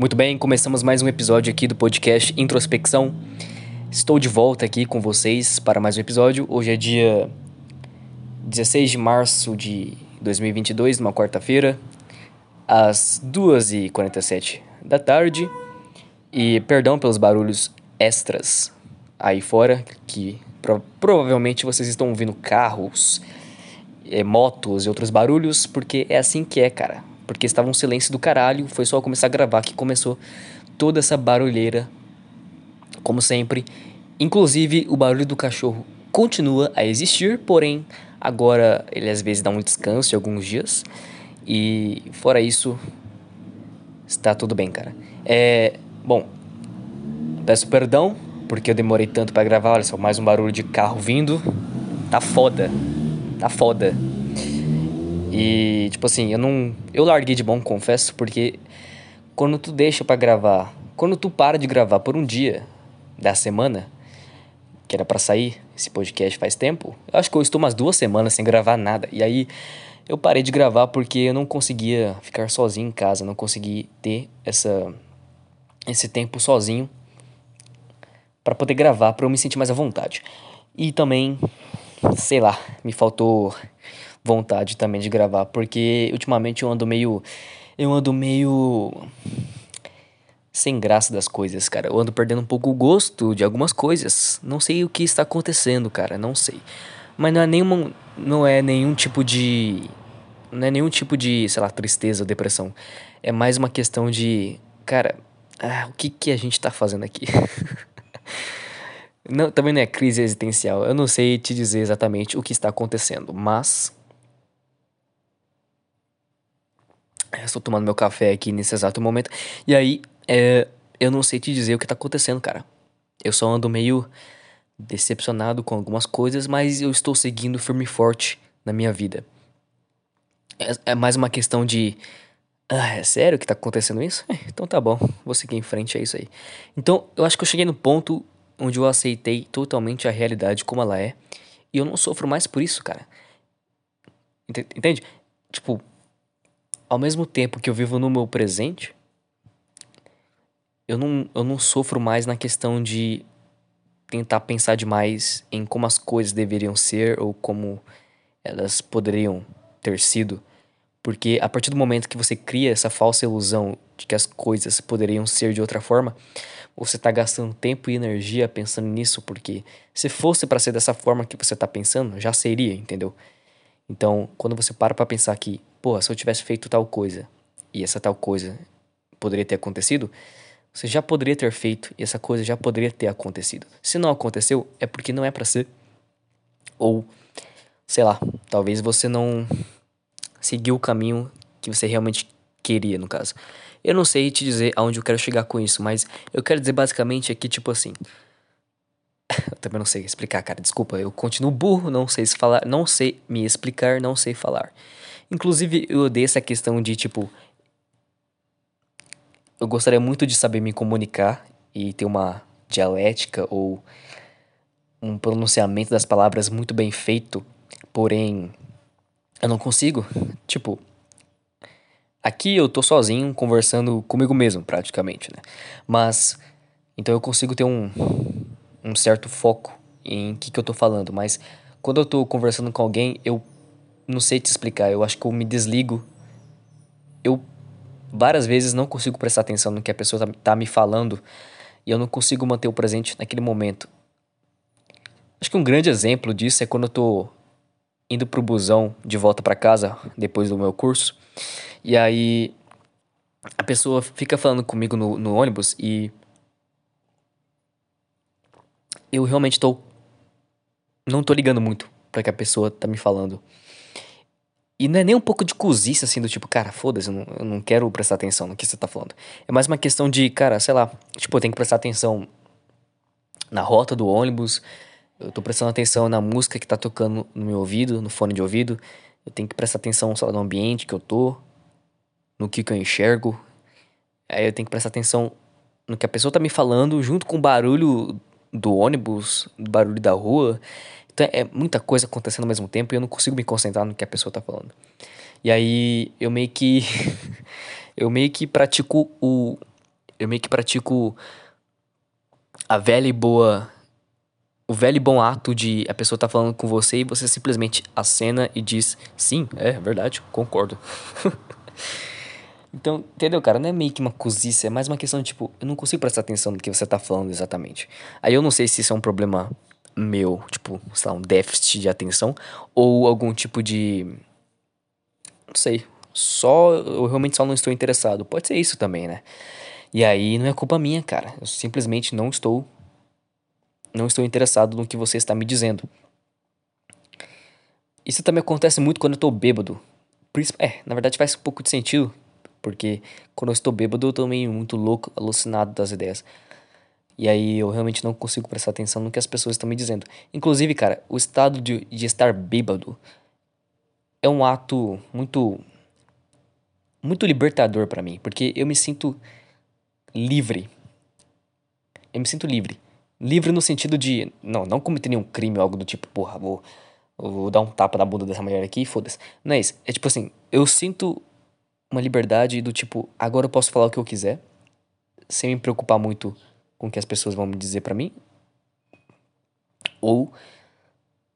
Muito bem, começamos mais um episódio aqui do podcast Introspecção. Estou de volta aqui com vocês para mais um episódio. Hoje é dia 16 de março de 2022, numa quarta-feira, às 2h47 da tarde. E perdão pelos barulhos extras aí fora, que pro provavelmente vocês estão ouvindo carros, é, motos e outros barulhos, porque é assim que é, cara. Porque estava um silêncio do caralho, foi só começar a gravar que começou toda essa barulheira, como sempre. Inclusive, o barulho do cachorro continua a existir, porém, agora ele às vezes dá um descanso de alguns dias. E fora isso, está tudo bem, cara. É. Bom, peço perdão porque eu demorei tanto para gravar. Olha só, mais um barulho de carro vindo. Tá foda. Tá foda. E, tipo assim, eu não. Eu larguei de bom, confesso, porque quando tu deixa para gravar, quando tu para de gravar por um dia da semana, que era para sair esse podcast faz tempo, eu acho que eu estou umas duas semanas sem gravar nada. E aí eu parei de gravar porque eu não conseguia ficar sozinho em casa, não consegui ter essa esse tempo sozinho para poder gravar, para eu me sentir mais à vontade. E também, sei lá, me faltou vontade também de gravar, porque ultimamente eu ando meio eu ando meio sem graça das coisas, cara. Eu ando perdendo um pouco o gosto de algumas coisas. Não sei o que está acontecendo, cara, não sei. Mas não é nenhuma não é nenhum tipo de não é nenhum tipo de, sei lá, tristeza ou depressão. É mais uma questão de, cara, ah, o que que a gente tá fazendo aqui? não, também não é crise existencial. Eu não sei te dizer exatamente o que está acontecendo, mas Estou tomando meu café aqui nesse exato momento. E aí, é, eu não sei te dizer o que tá acontecendo, cara. Eu só ando meio decepcionado com algumas coisas, mas eu estou seguindo firme e forte na minha vida. É, é mais uma questão de. Ah, é sério que tá acontecendo isso? É, então tá bom, vou seguir em frente, é isso aí. Então, eu acho que eu cheguei no ponto onde eu aceitei totalmente a realidade como ela é. E eu não sofro mais por isso, cara. Entende? Tipo, ao mesmo tempo que eu vivo no meu presente, eu não, eu não sofro mais na questão de tentar pensar demais em como as coisas deveriam ser ou como elas poderiam ter sido. Porque a partir do momento que você cria essa falsa ilusão de que as coisas poderiam ser de outra forma, você está gastando tempo e energia pensando nisso, porque se fosse para ser dessa forma que você está pensando, já seria, entendeu? Então, quando você para para pensar que, pô, se eu tivesse feito tal coisa e essa tal coisa poderia ter acontecido, você já poderia ter feito e essa coisa já poderia ter acontecido. Se não aconteceu, é porque não é para ser. Ou, sei lá, talvez você não seguiu o caminho que você realmente queria, no caso. Eu não sei te dizer aonde eu quero chegar com isso, mas eu quero dizer basicamente aqui, tipo assim, eu também não sei explicar, cara. Desculpa, eu continuo burro, não sei se falar, não sei me explicar, não sei falar. Inclusive, eu odeio essa questão de tipo. Eu gostaria muito de saber me comunicar e ter uma dialética ou um pronunciamento das palavras muito bem feito, porém eu não consigo. Tipo, aqui eu tô sozinho conversando comigo mesmo, praticamente, né? Mas então eu consigo ter um um certo foco em que que eu tô falando, mas quando eu tô conversando com alguém, eu não sei te explicar, eu acho que eu me desligo. Eu várias vezes não consigo prestar atenção no que a pessoa tá, tá me falando e eu não consigo manter o presente naquele momento. Acho que um grande exemplo disso é quando eu tô indo pro busão de volta para casa depois do meu curso. E aí a pessoa fica falando comigo no, no ônibus e eu realmente tô. Não tô ligando muito pra que a pessoa tá me falando. E não é nem um pouco de cozice, assim, do tipo, cara, foda-se, eu, eu, não quero prestar atenção no que você tá falando. É mais uma questão de, cara, sei lá, tipo, eu tenho que prestar atenção na rota do ônibus, eu tô prestando atenção na música que tá tocando no meu ouvido, no fone de ouvido, eu tenho que prestar atenção, lá, no ambiente que eu tô, no que, que eu enxergo. Aí eu tenho que prestar atenção no que a pessoa tá me falando, junto com o barulho do ônibus, do barulho da rua. Então é muita coisa acontecendo ao mesmo tempo e eu não consigo me concentrar no que a pessoa tá falando. E aí eu meio que eu meio que pratico o eu meio que pratico a velha e boa. O velho e bom ato de a pessoa tá falando com você e você simplesmente acena e diz: Sim, é verdade, concordo. então, entendeu, cara? Não é meio que uma cozice, é mais uma questão de tipo, eu não consigo prestar atenção no que você tá falando exatamente. Aí eu não sei se isso é um problema meu, tipo, sei lá, um déficit de atenção ou algum tipo de. Não sei. Só. Eu realmente só não estou interessado. Pode ser isso também, né? E aí não é culpa minha, cara. Eu simplesmente não estou. Não estou interessado no que você está me dizendo. Isso também acontece muito quando eu estou bêbado. É, na verdade faz um pouco de sentido. Porque quando eu estou bêbado eu tô meio muito louco, alucinado das ideias. E aí eu realmente não consigo prestar atenção no que as pessoas estão me dizendo. Inclusive, cara, o estado de, de estar bêbado é um ato muito. muito libertador para mim. Porque eu me sinto livre. Eu me sinto livre. Livre no sentido de. Não, não cometer nenhum crime ou algo do tipo, porra, vou, vou dar um tapa na bunda dessa mulher aqui e foda-se. Não é isso. É tipo assim, eu sinto uma liberdade do tipo, agora eu posso falar o que eu quiser, sem me preocupar muito com o que as pessoas vão me dizer para mim. Ou,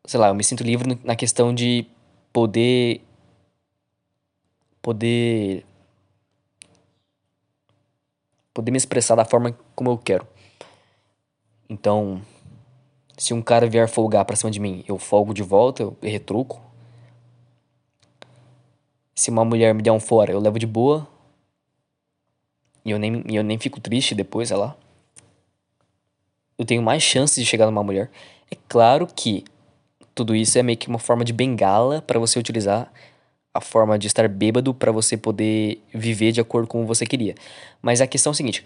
sei lá, eu me sinto livre na questão de poder. poder. poder me expressar da forma como eu quero. Então, se um cara vier folgar pra cima de mim, eu folgo de volta, eu retruco. Se uma mulher me der um fora, eu levo de boa. E eu nem, eu nem fico triste depois, sei lá eu tenho mais chances de chegar numa mulher. É claro que tudo isso é meio que uma forma de bengala para você utilizar a forma de estar bêbado para você poder viver de acordo com você queria. Mas a questão é a seguinte: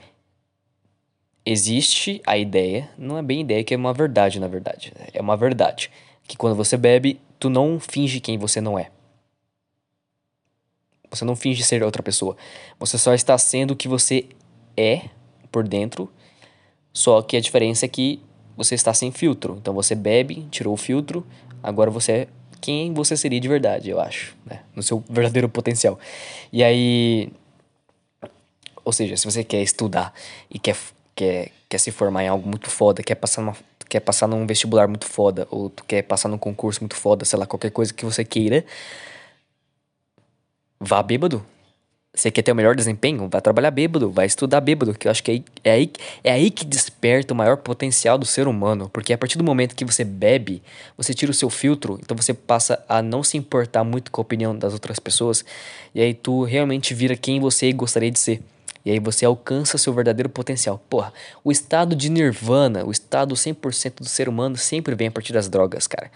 existe a ideia, não é bem ideia que é uma verdade, na verdade. É uma verdade que quando você bebe, tu não finge quem você não é. Você não finge ser outra pessoa. Você só está sendo o que você é por dentro só que a diferença é que você está sem filtro. Então você bebe, tirou o filtro, agora você é quem você seria de verdade, eu acho, né? No seu verdadeiro potencial. E aí. Ou seja, se você quer estudar e quer, quer, quer se formar em algo muito foda, quer passar, numa, quer passar num vestibular muito foda, ou tu quer passar num concurso muito foda, sei lá, qualquer coisa que você queira, vá bêbado. Você quer ter o melhor desempenho? Vai trabalhar bêbado, vai estudar bêbado, que eu acho que é aí, é aí, é aí que desperta o maior potencial do ser humano. Porque a partir do momento que você bebe, você tira o seu filtro, então você passa a não se importar muito com a opinião das outras pessoas, e aí tu realmente vira quem você gostaria de ser. E aí você alcança seu verdadeiro potencial. Porra, o estado de nirvana, o estado 100% do ser humano sempre vem a partir das drogas, cara.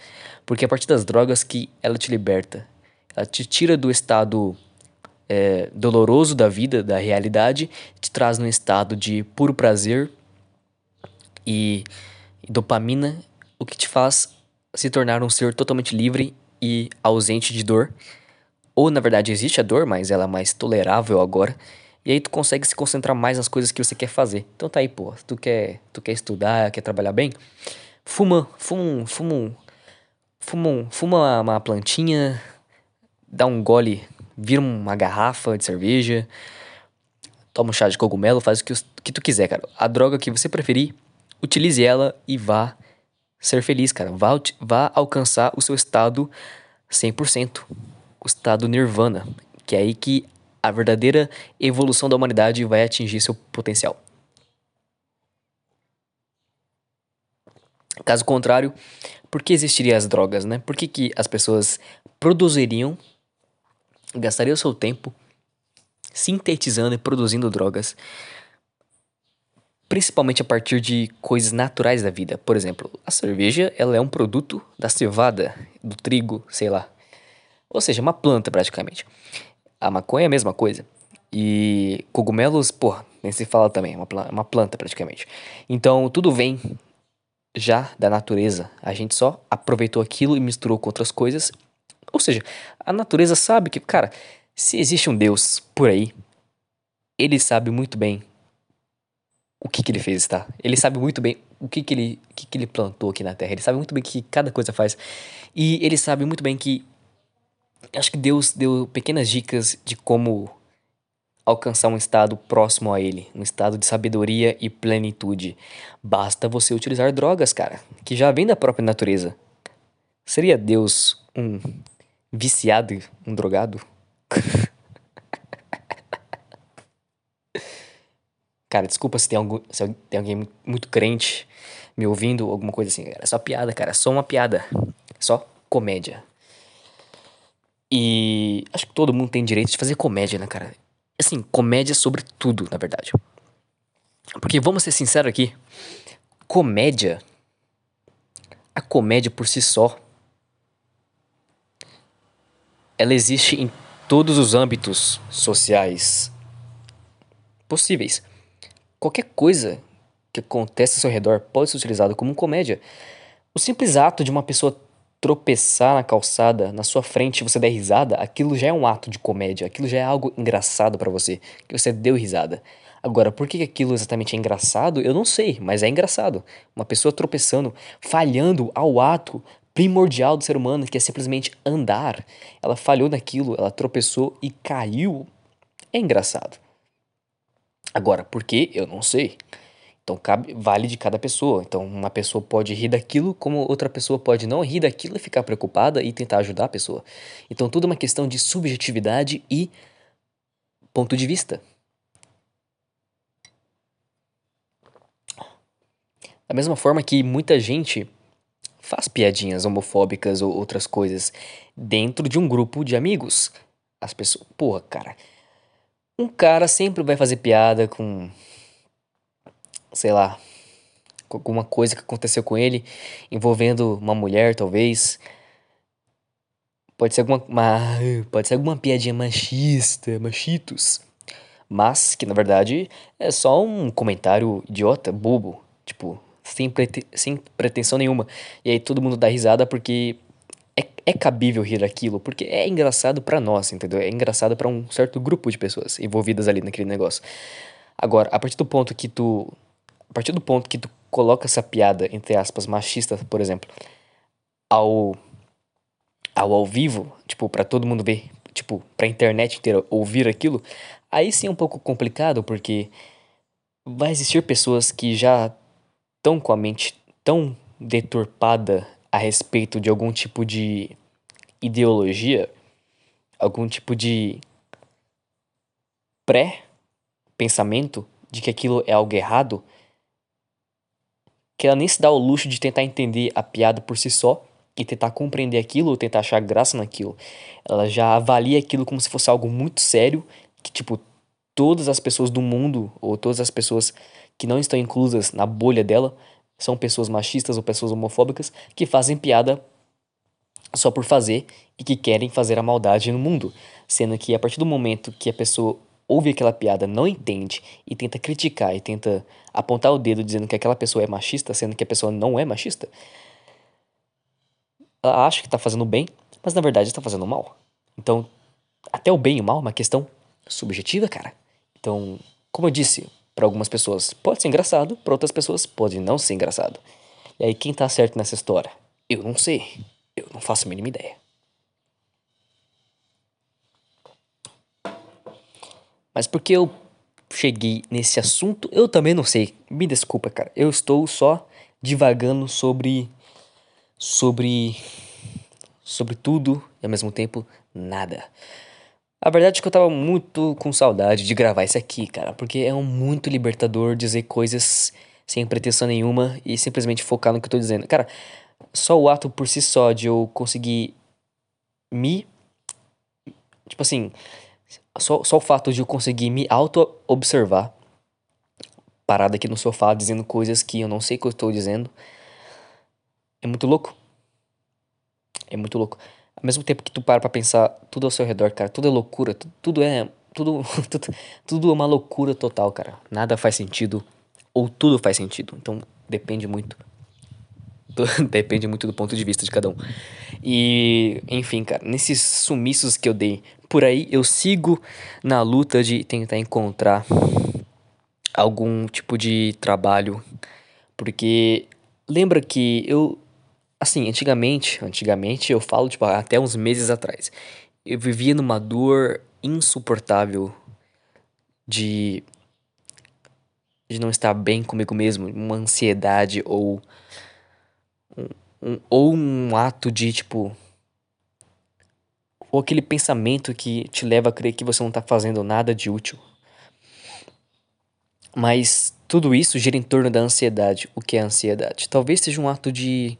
Porque é a partir das drogas que ela te liberta. Ela te tira do estado é, doloroso da vida, da realidade, te traz num estado de puro prazer e, dopamina, o que te faz se tornar um ser totalmente livre e ausente de dor. Ou na verdade existe a dor, mas ela é mais tolerável agora. E aí tu consegue se concentrar mais nas coisas que você quer fazer. Então tá aí, pô, tu quer, tu quer estudar, quer trabalhar bem? Fuma, fuma, fuma, fuma, fuma uma plantinha, dá um gole vira uma garrafa de cerveja, toma um chá de cogumelo, faz o que, que tu quiser, cara. A droga que você preferir, utilize ela e vá ser feliz, cara. Vá, vá alcançar o seu estado 100%, o estado nirvana, que é aí que a verdadeira evolução da humanidade vai atingir seu potencial. Caso contrário, por que existiriam as drogas, né? Por que, que as pessoas produziriam gastaria o seu tempo sintetizando e produzindo drogas, principalmente a partir de coisas naturais da vida. Por exemplo, a cerveja ela é um produto da cevada, do trigo, sei lá. Ou seja, uma planta praticamente. A maconha é a mesma coisa. E cogumelos, pô, nem se fala também, é uma, uma planta praticamente. Então tudo vem já da natureza. A gente só aproveitou aquilo e misturou com outras coisas ou seja, a natureza sabe que, cara, se existe um Deus por aí, ele sabe muito bem o que, que ele fez, tá? Ele sabe muito bem o que, que, ele, que, que ele plantou aqui na Terra. Ele sabe muito bem o que cada coisa faz. E ele sabe muito bem que. Acho que Deus deu pequenas dicas de como alcançar um estado próximo a ele, um estado de sabedoria e plenitude. Basta você utilizar drogas, cara, que já vem da própria natureza. Seria Deus um viciado, um drogado? cara, desculpa se tem, algum, se tem alguém muito crente me ouvindo, alguma coisa assim. É só piada, cara, é só uma piada. É só comédia. E acho que todo mundo tem direito de fazer comédia, né, cara? Assim, comédia sobre tudo, na verdade. Porque vamos ser sinceros aqui, comédia, a comédia por si só, ela existe em todos os âmbitos sociais possíveis. Qualquer coisa que acontece ao seu redor pode ser utilizado como comédia. O simples ato de uma pessoa tropeçar na calçada na sua frente você der risada, aquilo já é um ato de comédia, aquilo já é algo engraçado para você, que você deu risada. Agora, por que aquilo exatamente é engraçado? Eu não sei, mas é engraçado. Uma pessoa tropeçando, falhando ao ato primordial do ser humano, que é simplesmente andar. Ela falhou naquilo, ela tropeçou e caiu. É engraçado. Agora, por que? Eu não sei. Então cabe, vale de cada pessoa. Então uma pessoa pode rir daquilo, como outra pessoa pode não rir daquilo e ficar preocupada e tentar ajudar a pessoa. Então tudo é uma questão de subjetividade e ponto de vista. Da mesma forma que muita gente faz piadinhas homofóbicas ou outras coisas dentro de um grupo de amigos. As pessoas, porra, cara, um cara sempre vai fazer piada com sei lá, alguma coisa que aconteceu com ele envolvendo uma mulher, talvez. Pode ser alguma uma, pode ser alguma piadinha machista, machitos. Mas que na verdade é só um comentário idiota, bobo, tipo, sem, prete sem pretensão nenhuma. E aí todo mundo dá risada porque é, é cabível rir daquilo, porque é engraçado para nós, entendeu? É engraçado para um certo grupo de pessoas envolvidas ali naquele negócio. Agora, a partir do ponto que tu a partir do ponto que tu coloca essa piada, entre aspas, machista, por exemplo, ao ao ao vivo, tipo, para todo mundo ver, tipo, pra internet inteira ouvir aquilo, aí sim é um pouco complicado, porque vai existir pessoas que já estão com a mente tão deturpada a respeito de algum tipo de ideologia, algum tipo de pré-pensamento de que aquilo é algo errado, que ela nem se dá o luxo de tentar entender a piada por si só e tentar compreender aquilo ou tentar achar graça naquilo. Ela já avalia aquilo como se fosse algo muito sério, que tipo, todas as pessoas do mundo ou todas as pessoas que não estão inclusas na bolha dela são pessoas machistas ou pessoas homofóbicas que fazem piada só por fazer e que querem fazer a maldade no mundo, sendo que a partir do momento que a pessoa ouve aquela piada, não entende e tenta criticar e tenta apontar o dedo dizendo que aquela pessoa é machista, sendo que a pessoa não é machista, ela acha que está fazendo bem, mas na verdade está fazendo mal. Então, até o bem e o mal é uma questão subjetiva, cara. Então, como eu disse, para algumas pessoas pode ser engraçado, para outras pessoas pode não ser engraçado. E aí, quem tá certo nessa história? Eu não sei. Eu não faço a mínima ideia. Mas porque eu cheguei nesse assunto, eu também não sei. Me desculpa, cara. Eu estou só divagando sobre sobre sobre tudo e ao mesmo tempo nada. A verdade é que eu tava muito com saudade de gravar isso aqui, cara, porque é um muito libertador dizer coisas sem pretensão nenhuma e simplesmente focar no que eu tô dizendo. Cara, só o ato por si só de eu conseguir me tipo assim, só, só o fato de eu conseguir me auto-observar, parado aqui no sofá dizendo coisas que eu não sei que eu estou dizendo, é muito louco. É muito louco. Ao mesmo tempo que tu para pra pensar tudo ao seu redor, cara, tudo é loucura, tudo, é. Tudo, tudo, tudo é uma loucura total, cara. Nada faz sentido, ou tudo faz sentido. Então depende muito. depende muito do ponto de vista de cada um. E, enfim, cara, nesses sumiços que eu dei por aí, eu sigo na luta de tentar encontrar algum tipo de trabalho. Porque lembra que eu. Assim, antigamente, antigamente eu falo, tipo, até uns meses atrás, eu vivia numa dor insuportável de de não estar bem comigo mesmo, uma ansiedade ou um, um, ou um ato de tipo ou aquele pensamento que te leva a crer que você não está fazendo nada de útil. Mas tudo isso gira em torno da ansiedade. O que é ansiedade? Talvez seja um ato de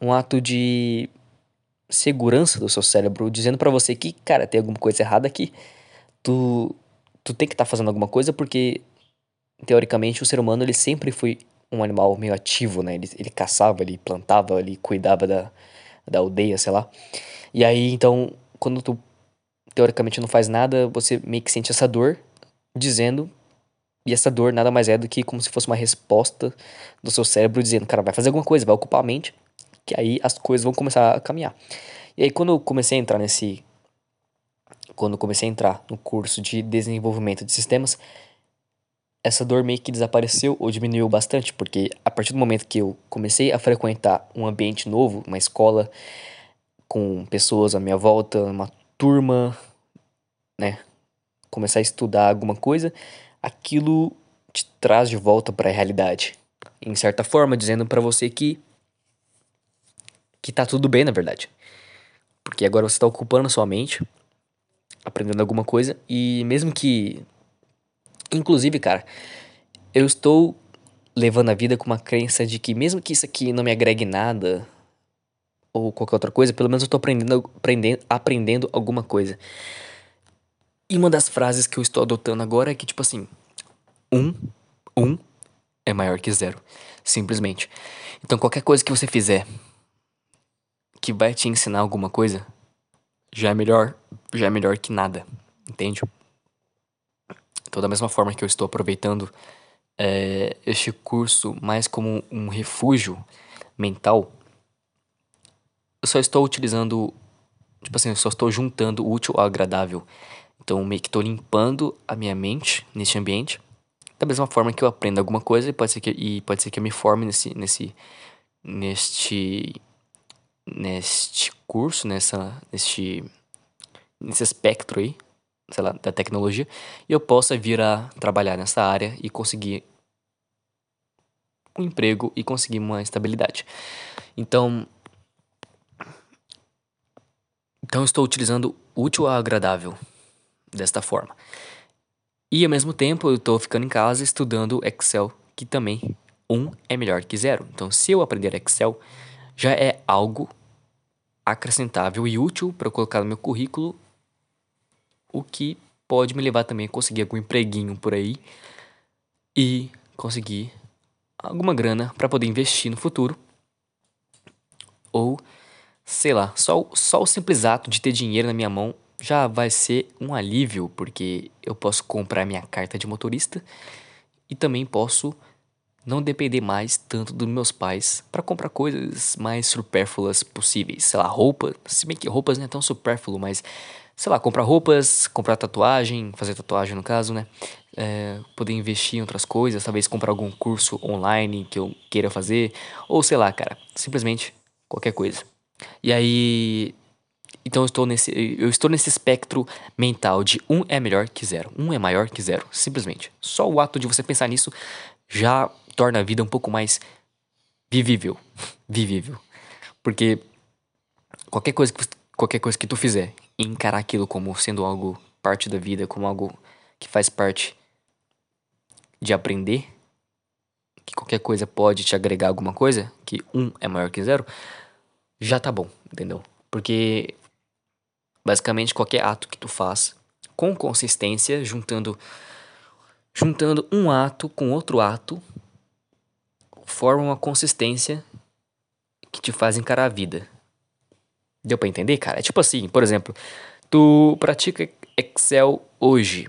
um ato de segurança do seu cérebro dizendo para você que, cara, tem alguma coisa errada aqui. Tu tu tem que estar tá fazendo alguma coisa porque teoricamente, o ser humano ele sempre foi um animal meio ativo, né? Ele, ele caçava, ele plantava, ele cuidava da, da aldeia, sei lá. E aí, então, quando tu teoricamente não faz nada, você meio que sente essa dor, dizendo. E essa dor nada mais é do que como se fosse uma resposta do seu cérebro dizendo, cara, vai fazer alguma coisa, vai ocupar a mente, que aí as coisas vão começar a caminhar. E aí, quando eu comecei a entrar nesse. Quando eu comecei a entrar no curso de desenvolvimento de sistemas, essa dor meio que desapareceu ou diminuiu bastante, porque a partir do momento que eu comecei a frequentar um ambiente novo, uma escola com pessoas à minha volta, uma turma, né, começar a estudar alguma coisa, aquilo te traz de volta para a realidade, em certa forma, dizendo para você que que tá tudo bem, na verdade. Porque agora você está ocupando a sua mente, aprendendo alguma coisa e mesmo que Inclusive, cara, eu estou levando a vida com uma crença de que mesmo que isso aqui não me agregue nada ou qualquer outra coisa, pelo menos eu estou aprendendo, aprendendo, aprendendo alguma coisa. E uma das frases que eu estou adotando agora é que, tipo assim, um, um é maior que zero. Simplesmente. Então, qualquer coisa que você fizer que vai te ensinar alguma coisa, já é melhor, já é melhor que nada. Entende? Então, da mesma forma que eu estou aproveitando é, este curso mais como um refúgio mental, eu só estou utilizando, tipo assim, eu só estou juntando o útil ao agradável. Então, meio que estou limpando a minha mente neste ambiente. Da mesma forma que eu aprendo alguma coisa e pode ser que, e pode ser que eu me forme nesse, nesse, neste, neste curso, nessa, neste, nesse espectro aí sei lá, da tecnologia, e eu possa vir a trabalhar nessa área e conseguir um emprego e conseguir uma estabilidade. Então, então estou utilizando útil a agradável desta forma. E ao mesmo tempo eu estou ficando em casa estudando Excel, que também um é melhor que zero. Então, se eu aprender Excel, já é algo acrescentável e útil para eu colocar no meu currículo o que pode me levar também a conseguir algum empreguinho por aí e conseguir alguma grana para poder investir no futuro. Ou, sei lá, só, só o simples ato de ter dinheiro na minha mão já vai ser um alívio, porque eu posso comprar minha carta de motorista e também posso não depender mais tanto dos meus pais para comprar coisas mais supérfluas possíveis. Sei lá, roupa, se bem que roupas não é tão supérfluo, mas sei lá, comprar roupas, comprar tatuagem, fazer tatuagem no caso, né? É, poder investir em outras coisas, talvez comprar algum curso online que eu queira fazer, ou sei lá, cara, simplesmente qualquer coisa. E aí, então eu estou nesse, eu estou nesse espectro mental de um é melhor que zero, um é maior que zero, simplesmente. Só o ato de você pensar nisso já torna a vida um pouco mais vivível, vivível, porque qualquer coisa que qualquer coisa que tu fizer encarar aquilo como sendo algo parte da vida, como algo que faz parte de aprender, que qualquer coisa pode te agregar alguma coisa, que um é maior que zero, já tá bom, entendeu? Porque basicamente qualquer ato que tu faz com consistência, juntando juntando um ato com outro ato, forma uma consistência que te faz encarar a vida. Deu para entender, cara? É tipo assim, por exemplo, tu pratica Excel hoje.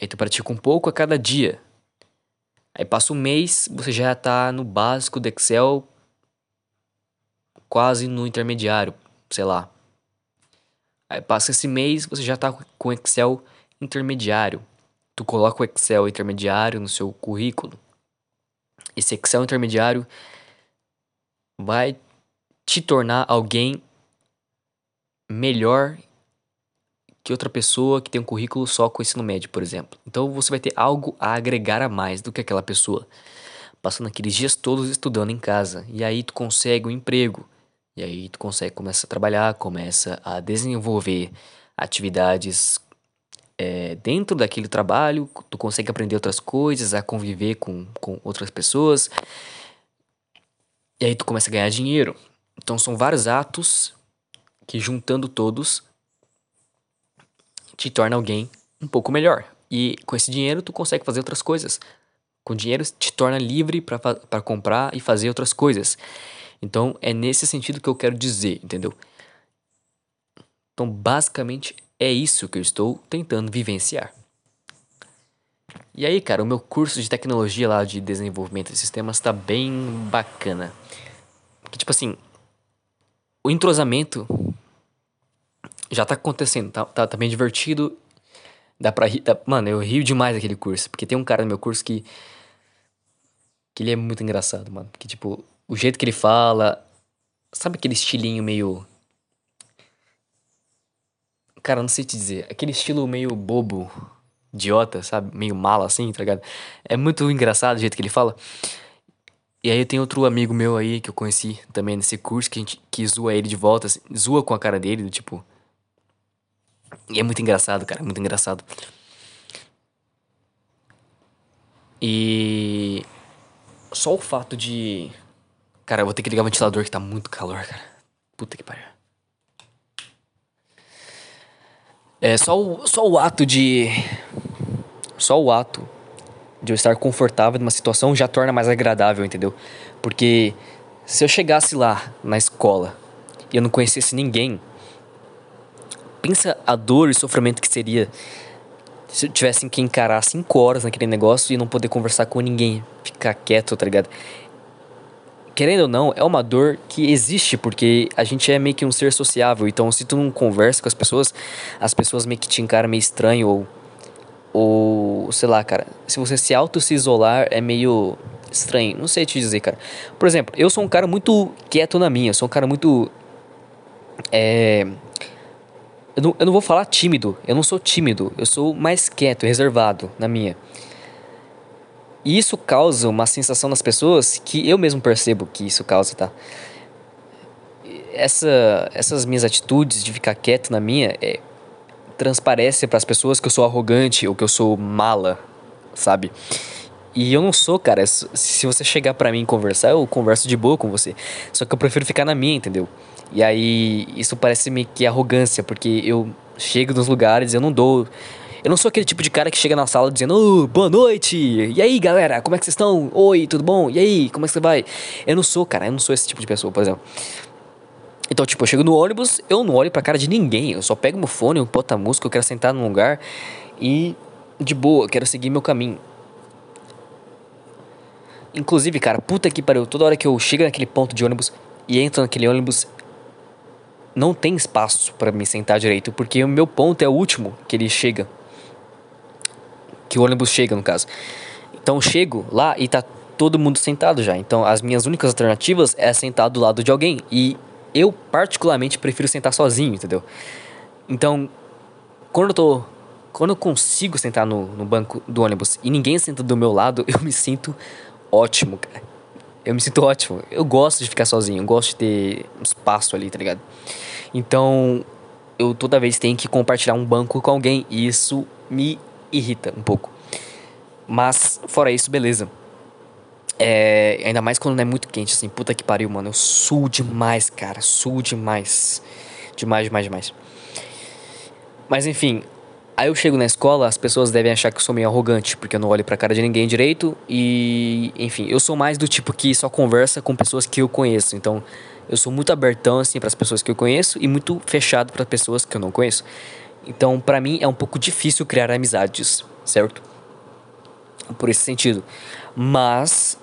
Aí tu pratica um pouco a cada dia. Aí passa um mês, você já tá no básico do Excel, quase no intermediário, sei lá. Aí passa esse mês, você já tá com Excel intermediário. Tu coloca o Excel intermediário no seu currículo. Esse Excel intermediário vai te tornar alguém melhor que outra pessoa que tem um currículo só com ensino médio, por exemplo. Então você vai ter algo a agregar a mais do que aquela pessoa. Passando aqueles dias todos estudando em casa. E aí tu consegue um emprego. E aí tu consegue, começa a trabalhar, começa a desenvolver atividades é, dentro daquele trabalho, tu consegue aprender outras coisas, a conviver com, com outras pessoas. E aí tu começa a ganhar dinheiro. Então são vários atos que juntando todos te torna alguém um pouco melhor. E com esse dinheiro tu consegue fazer outras coisas. Com dinheiro te torna livre para comprar e fazer outras coisas. Então é nesse sentido que eu quero dizer, entendeu? Então basicamente é isso que eu estou tentando vivenciar. E aí, cara, o meu curso de tecnologia lá de desenvolvimento de sistemas tá bem bacana. Que tipo assim, o entrosamento já tá acontecendo, tá, tá, tá bem divertido. Dá pra rir. Dá, mano, eu rio demais daquele curso. Porque tem um cara no meu curso que. Que ele é muito engraçado, mano. Que tipo, o jeito que ele fala. Sabe aquele estilinho meio. Cara, não sei te dizer. Aquele estilo meio bobo, idiota, sabe? Meio mala assim, tá ligado? É muito engraçado o jeito que ele fala. E aí tem outro amigo meu aí que eu conheci também nesse curso que a gente que zoa ele de volta, assim, zoa com a cara dele, do tipo. E é muito engraçado, cara, muito engraçado. E só o fato de Cara, eu vou ter que ligar o ventilador que tá muito calor, cara. Puta que pariu. É só o, só o ato de. Só o ato de eu estar confortável numa situação já torna mais agradável, entendeu? Porque se eu chegasse lá na escola e eu não conhecesse ninguém, pensa a dor e sofrimento que seria se eu tivesse que encarar cinco horas naquele negócio e não poder conversar com ninguém, ficar quieto, tá ligado? Querendo ou não, é uma dor que existe porque a gente é meio que um ser sociável. Então, se tu não conversa com as pessoas, as pessoas meio que te encaram meio estranho ou ou sei lá, cara, se você se auto se isolar é meio estranho, não sei te dizer, cara. Por exemplo, eu sou um cara muito quieto na minha, sou um cara muito é eu não, eu não vou falar tímido, eu não sou tímido, eu sou mais quieto, reservado na minha. E isso causa uma sensação nas pessoas que eu mesmo percebo que isso causa, tá? Essa, essas minhas atitudes de ficar quieto na minha é, transparece para as pessoas que eu sou arrogante ou que eu sou mala, sabe? E eu não sou, cara. Se você chegar para mim conversar, eu converso de boa com você. Só que eu prefiro ficar na minha, entendeu? E aí isso parece meio que arrogância, porque eu chego nos lugares, eu não dou eu não sou aquele tipo de cara que chega na sala dizendo, oh, boa noite, e aí galera, como é que vocês estão? Oi, tudo bom? E aí, como é que você vai? Eu não sou, cara, eu não sou esse tipo de pessoa, por exemplo. Então, tipo, eu chego no ônibus, eu não olho pra cara de ninguém, eu só pego meu fone, eu boto a música, eu quero sentar num lugar e de boa, eu quero seguir meu caminho. Inclusive, cara, puta que pariu, toda hora que eu chego naquele ponto de ônibus e entro naquele ônibus, não tem espaço para me sentar direito, porque o meu ponto é o último que ele chega que o ônibus chega, no caso. Então eu chego lá e tá todo mundo sentado já. Então as minhas únicas alternativas é sentar do lado de alguém. E eu particularmente prefiro sentar sozinho, entendeu? Então, quando eu tô. Quando eu consigo sentar no, no banco do ônibus e ninguém senta do meu lado, eu me sinto ótimo, cara. Eu me sinto ótimo. Eu gosto de ficar sozinho, eu gosto de ter um espaço ali, tá ligado? Então, eu toda vez tenho que compartilhar um banco com alguém e isso me irrita um pouco. Mas, fora isso, beleza. É, ainda mais quando não é muito quente, assim, puta que pariu, mano. Eu suo demais, cara. Suo demais. Demais, demais, demais. Mas enfim, aí eu chego na escola, as pessoas devem achar que eu sou meio arrogante, porque eu não olho pra cara de ninguém direito. E, enfim, eu sou mais do tipo que só conversa com pessoas que eu conheço. Então, eu sou muito abertão, assim, para as pessoas que eu conheço e muito fechado para pessoas que eu não conheço. Então, para mim é um pouco difícil criar amizades, certo? Por esse sentido. Mas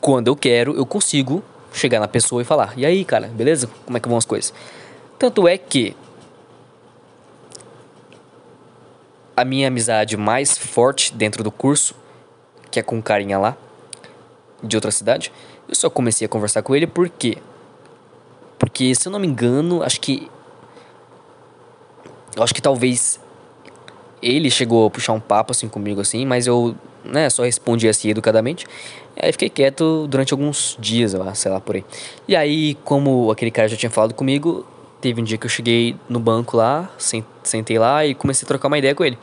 quando eu quero, eu consigo chegar na pessoa e falar: "E aí, cara, beleza? Como é que vão as coisas?". Tanto é que a minha amizade mais forte dentro do curso, que é com um carinha lá de outra cidade, eu só comecei a conversar com ele porque porque se eu não me engano, acho que eu acho que talvez ele chegou a puxar um papo assim comigo assim, mas eu, né, só respondi assim educadamente. Aí fiquei quieto durante alguns dias, sei lá, por aí. E aí, como aquele cara já tinha falado comigo, teve um dia que eu cheguei no banco lá, sentei lá e comecei a trocar uma ideia com ele.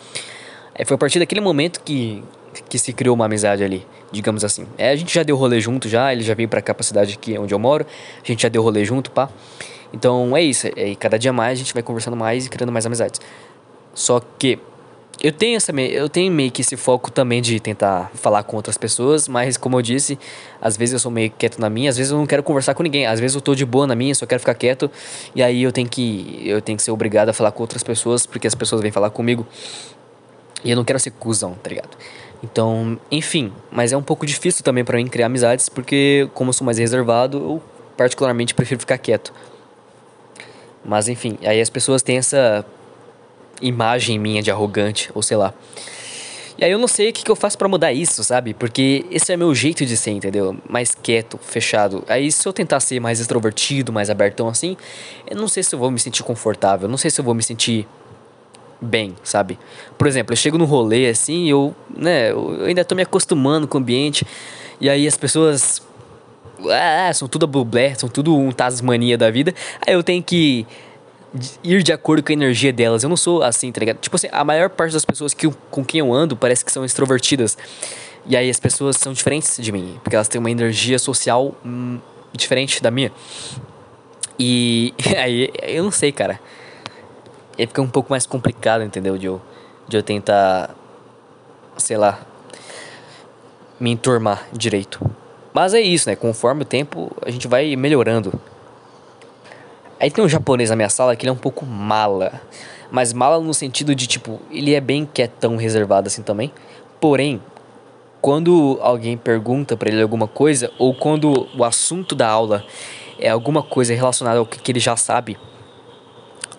Aí foi a partir daquele momento que, que se criou uma amizade ali, digamos assim. É, a gente já deu rolê junto já, ele já veio pra cá pra cidade aqui onde eu moro, a gente já deu rolê junto, pá. Então é isso, é, cada dia mais a gente vai conversando mais e criando mais amizades. Só que eu tenho essa eu tenho meio que esse foco também de tentar falar com outras pessoas, mas como eu disse, às vezes eu sou meio quieto na minha, às vezes eu não quero conversar com ninguém, às vezes eu tô de boa na minha, só quero ficar quieto, e aí eu tenho que eu tenho que ser obrigado a falar com outras pessoas porque as pessoas vêm falar comigo. E eu não quero ser cuzão, tá ligado? Então, enfim, mas é um pouco difícil também para mim criar amizades, porque como eu sou mais reservado, eu particularmente prefiro ficar quieto. Mas enfim, aí as pessoas têm essa imagem minha de arrogante, ou sei lá. E aí eu não sei o que, que eu faço para mudar isso, sabe? Porque esse é meu jeito de ser, entendeu? Mais quieto, fechado. Aí se eu tentar ser mais extrovertido, mais abertão assim, eu não sei se eu vou me sentir confortável, não sei se eu vou me sentir bem, sabe? Por exemplo, eu chego no rolê assim, eu, né, eu ainda tô me acostumando com o ambiente, e aí as pessoas ah, são tudo a bublé, são tudo um Tasmania da vida. Aí eu tenho que ir de acordo com a energia delas. Eu não sou assim, tá ligado? Tipo assim, a maior parte das pessoas que, com quem eu ando parece que são extrovertidas. E aí as pessoas são diferentes de mim, porque elas têm uma energia social hum, diferente da minha. E aí eu não sei, cara. Aí fica um pouco mais complicado, entendeu? De eu, de eu tentar, sei lá, me enturmar direito. Mas é isso, né? Conforme o tempo, a gente vai melhorando. Aí tem um japonês na minha sala que ele é um pouco mala. Mas mala no sentido de, tipo, ele é bem quietão, reservado assim também. Porém, quando alguém pergunta para ele alguma coisa, ou quando o assunto da aula é alguma coisa relacionada ao que ele já sabe,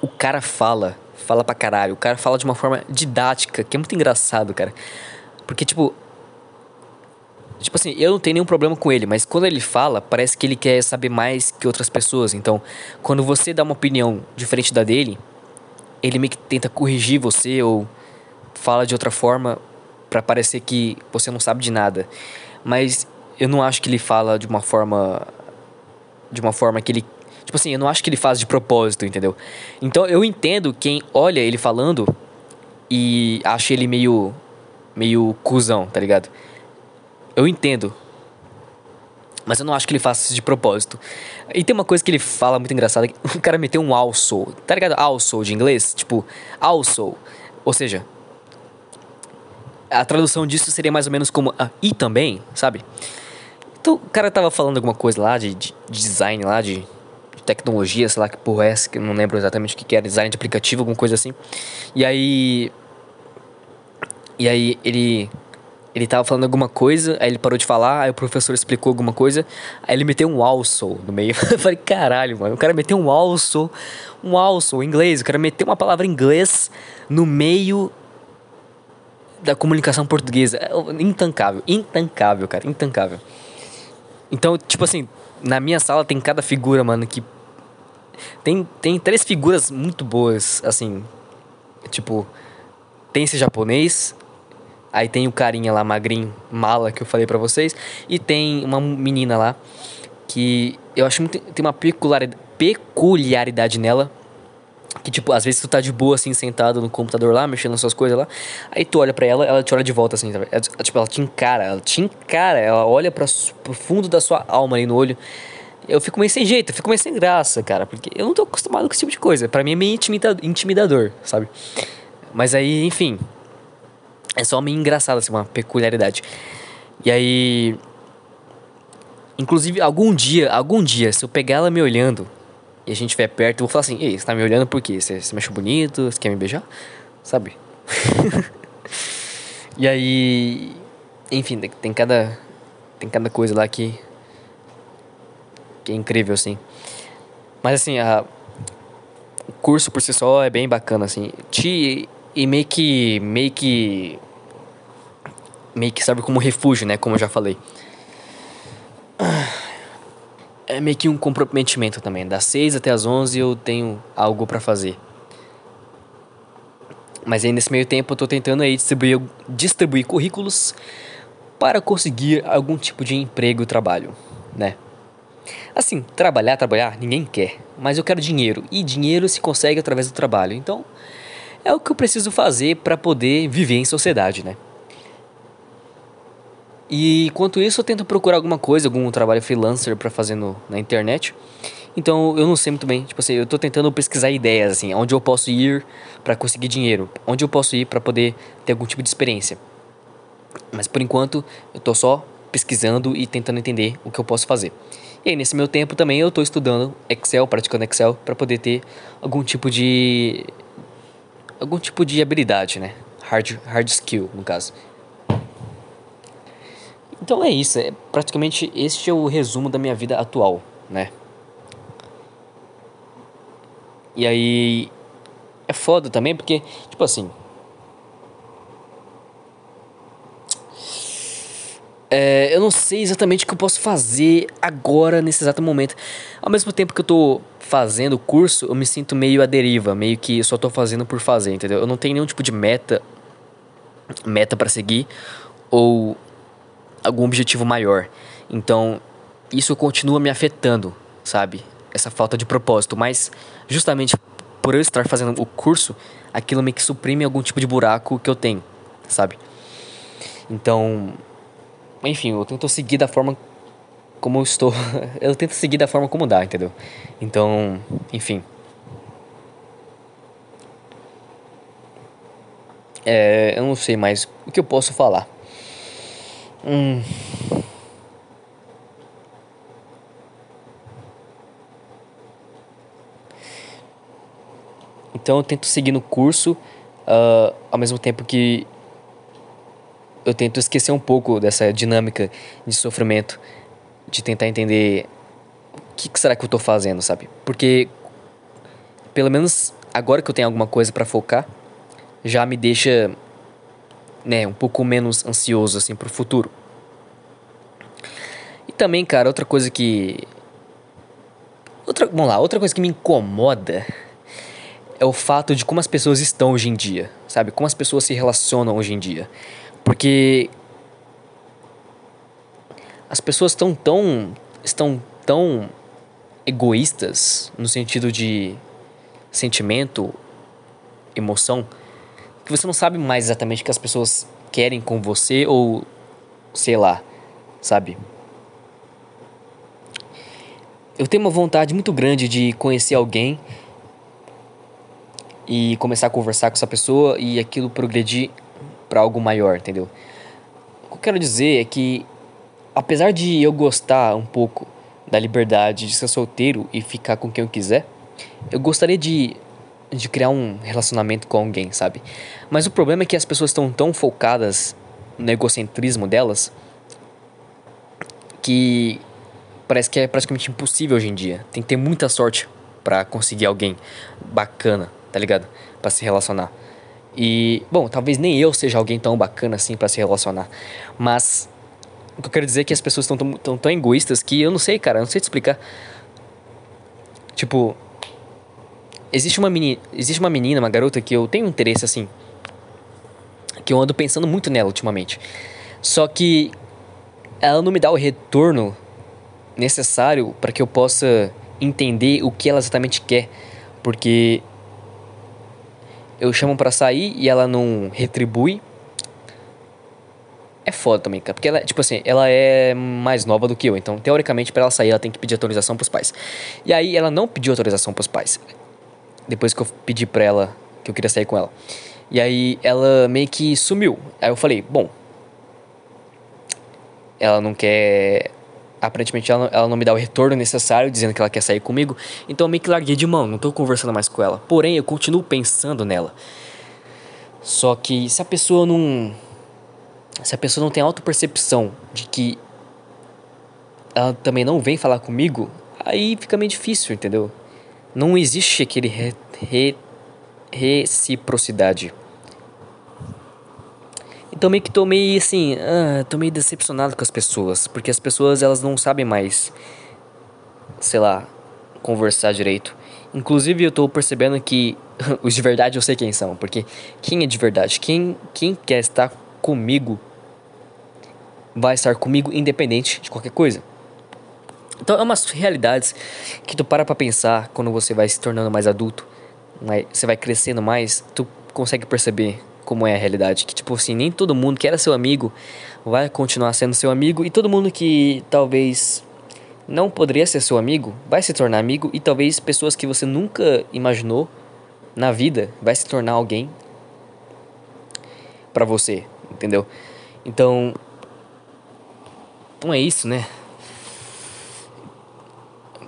o cara fala, fala pra caralho. O cara fala de uma forma didática, que é muito engraçado, cara. Porque, tipo, Tipo assim, eu não tenho nenhum problema com ele, mas quando ele fala, parece que ele quer saber mais que outras pessoas. Então, quando você dá uma opinião diferente da dele, ele meio que tenta corrigir você ou fala de outra forma para parecer que você não sabe de nada. Mas eu não acho que ele fala de uma forma de uma forma que ele tipo assim, eu não acho que ele faz de propósito, entendeu? Então eu entendo quem olha ele falando e acha ele meio meio cuzão, tá ligado? Eu entendo. Mas eu não acho que ele faça isso de propósito. E tem uma coisa que ele fala muito engraçada. O cara meteu um also. Tá ligado? Also de inglês? Tipo, also. Ou seja, a tradução disso seria mais ou menos como ah, e também, sabe? Então o cara tava falando alguma coisa lá de, de, de design lá, de, de, tecnologia, sei lá que porra é essa, que eu não lembro exatamente o que, que era, design de aplicativo, alguma coisa assim. E aí. E aí ele ele tava falando alguma coisa, aí ele parou de falar, aí o professor explicou alguma coisa, aí ele meteu um also no meio. Eu falei, caralho, mano, o cara meteu um also, um also em inglês, o cara meteu uma palavra em inglês no meio da comunicação portuguesa. É, intancável, intancável, cara, intancável. Então, tipo assim, na minha sala tem cada figura, mano, que. Tem, tem três figuras muito boas, assim. Tipo, tem esse japonês, Aí tem o carinha lá, magrinho, mala, que eu falei para vocês. E tem uma menina lá que eu acho muito. Tem uma peculiaridade, peculiaridade nela. Que, tipo, às vezes tu tá de boa, assim, sentado no computador lá, mexendo nas suas coisas lá. Aí tu olha pra ela, ela te olha de volta, assim, sabe? Ela, tipo, ela te encara, ela te encara, ela olha pra, pro fundo da sua alma ali no olho. Eu fico meio sem jeito, eu fico meio sem graça, cara, porque eu não tô acostumado com esse tipo de coisa. Pra mim é meio intimidador, sabe? Mas aí, enfim, é só meio engraçado, assim, uma peculiaridade. E aí. Inclusive, algum dia, algum dia, se eu pegar ela me olhando e a gente estiver perto, eu vou falar assim: Ei, você tá me olhando por quê? Você, você me bonito? Você quer me beijar? Sabe? e aí. Enfim, tem cada. Tem cada coisa lá que. que é incrível, assim. Mas assim, a, o curso por si só é bem bacana, assim. Te e meio que. meio que. meio que serve como refúgio, né? Como eu já falei. É meio que um comprometimento também. Das 6 até as 11 eu tenho algo para fazer. Mas aí nesse meio tempo eu tô tentando aí distribuir, distribuir currículos para conseguir algum tipo de emprego e trabalho, né? Assim, trabalhar, trabalhar, ninguém quer. Mas eu quero dinheiro. E dinheiro se consegue através do trabalho. Então, é o que eu preciso fazer para poder viver em sociedade, né? E enquanto isso, eu tento procurar alguma coisa, algum trabalho freelancer para fazer no, na internet. Então, eu não sei muito bem. Tipo assim, eu tô tentando pesquisar ideias, assim, onde eu posso ir para conseguir dinheiro, onde eu posso ir para poder ter algum tipo de experiência. Mas por enquanto, eu tô só pesquisando e tentando entender o que eu posso fazer. E aí, nesse meu tempo também, eu estou estudando Excel, praticando Excel, para poder ter algum tipo de. Algum tipo de habilidade, né? Hard, hard skill, no caso. Então é isso, é praticamente este é o resumo da minha vida atual, né? E aí é foda também porque, tipo assim, É, eu não sei exatamente o que eu posso fazer agora, nesse exato momento. Ao mesmo tempo que eu tô fazendo o curso, eu me sinto meio à deriva, meio que eu só tô fazendo por fazer, entendeu? Eu não tenho nenhum tipo de meta, meta para seguir, ou algum objetivo maior. Então, isso continua me afetando, sabe? Essa falta de propósito. Mas, justamente por eu estar fazendo o curso, aquilo meio que suprime algum tipo de buraco que eu tenho, sabe? Então, enfim, eu tento seguir da forma como eu estou. eu tento seguir da forma como dá, entendeu? Então, enfim. É, eu não sei mais o que eu posso falar. Hum. Então eu tento seguir no curso, uh, ao mesmo tempo que eu tento esquecer um pouco dessa dinâmica de sofrimento, de tentar entender o que, que será que eu estou fazendo, sabe? Porque, pelo menos agora que eu tenho alguma coisa para focar, já me deixa, né, um pouco menos ansioso, assim, pro futuro. E também, cara, outra coisa que. Outra, vamos lá, outra coisa que me incomoda é o fato de como as pessoas estão hoje em dia, sabe? Como as pessoas se relacionam hoje em dia. Porque as pessoas estão tão estão tão egoístas no sentido de sentimento, emoção, que você não sabe mais exatamente o que as pessoas querem com você ou sei lá, sabe? Eu tenho uma vontade muito grande de conhecer alguém e começar a conversar com essa pessoa e aquilo progredir para algo maior, entendeu? O que eu quero dizer é que, apesar de eu gostar um pouco da liberdade de ser solteiro e ficar com quem eu quiser, eu gostaria de, de criar um relacionamento com alguém, sabe? Mas o problema é que as pessoas estão tão focadas no egocentrismo delas que parece que é praticamente impossível hoje em dia. Tem que ter muita sorte para conseguir alguém bacana, tá ligado? Para se relacionar. E, bom, talvez nem eu seja alguém tão bacana assim para se relacionar. Mas o que eu quero dizer é que as pessoas estão tão, tão, egoístas que eu não sei, cara, eu não sei te explicar. Tipo, existe uma menina, existe uma menina, uma garota que eu tenho interesse assim, que eu ando pensando muito nela ultimamente. Só que ela não me dá o retorno necessário para que eu possa entender o que ela exatamente quer, porque eu chamo para sair e ela não retribui. É foda também, cara. Porque ela, tipo assim, ela é mais nova do que eu. Então, teoricamente, para ela sair, ela tem que pedir autorização pros pais. E aí, ela não pediu autorização pros pais. Depois que eu pedi pra ela que eu queria sair com ela. E aí, ela meio que sumiu. Aí eu falei, bom. Ela não quer aparentemente ela, ela não me dá o retorno necessário, dizendo que ela quer sair comigo. Então eu meio que larguei de mão, não tô conversando mais com ela. Porém, eu continuo pensando nela. Só que se a pessoa não. Se a pessoa não tem autopercepção de que ela também não vem falar comigo, aí fica meio difícil, entendeu? Não existe aquele re, re, reciprocidade. Então meio que tô meio assim, ah, tô meio decepcionado com as pessoas, porque as pessoas elas não sabem mais, sei lá, conversar direito. Inclusive eu tô percebendo que os de verdade eu sei quem são, porque quem é de verdade, quem, quem quer estar comigo, vai estar comigo independente de qualquer coisa. Então é umas realidades que tu para pra pensar quando você vai se tornando mais adulto, você vai crescendo mais, tu consegue perceber como é a realidade. Que, tipo assim, nem todo mundo que era seu amigo vai continuar sendo seu amigo, e todo mundo que talvez não poderia ser seu amigo vai se tornar amigo, e talvez pessoas que você nunca imaginou na vida vai se tornar alguém para você, entendeu? Então, não é isso, né?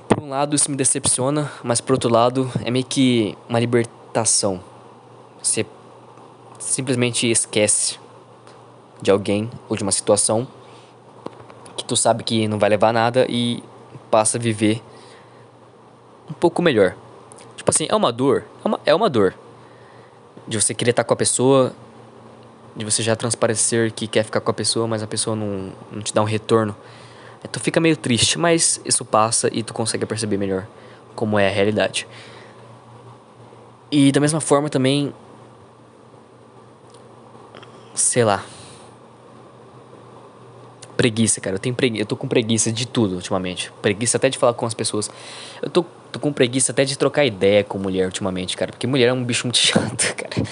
Por um lado isso me decepciona, mas por outro lado é meio que uma libertação. Você simplesmente esquece de alguém ou de uma situação que tu sabe que não vai levar nada e passa a viver um pouco melhor. Tipo assim, é uma dor, é uma, é uma dor. De você querer estar com a pessoa, de você já transparecer que quer ficar com a pessoa, mas a pessoa não, não te dá um retorno. É, tu fica meio triste, mas isso passa e tu consegue perceber melhor como é a realidade. E da mesma forma também sei lá. Preguiça, cara. Eu tenho preguiça. Eu tô com preguiça de tudo ultimamente. Preguiça até de falar com as pessoas. Eu tô, tô com preguiça até de trocar ideia com mulher ultimamente, cara. Porque mulher é um bicho muito chato, cara.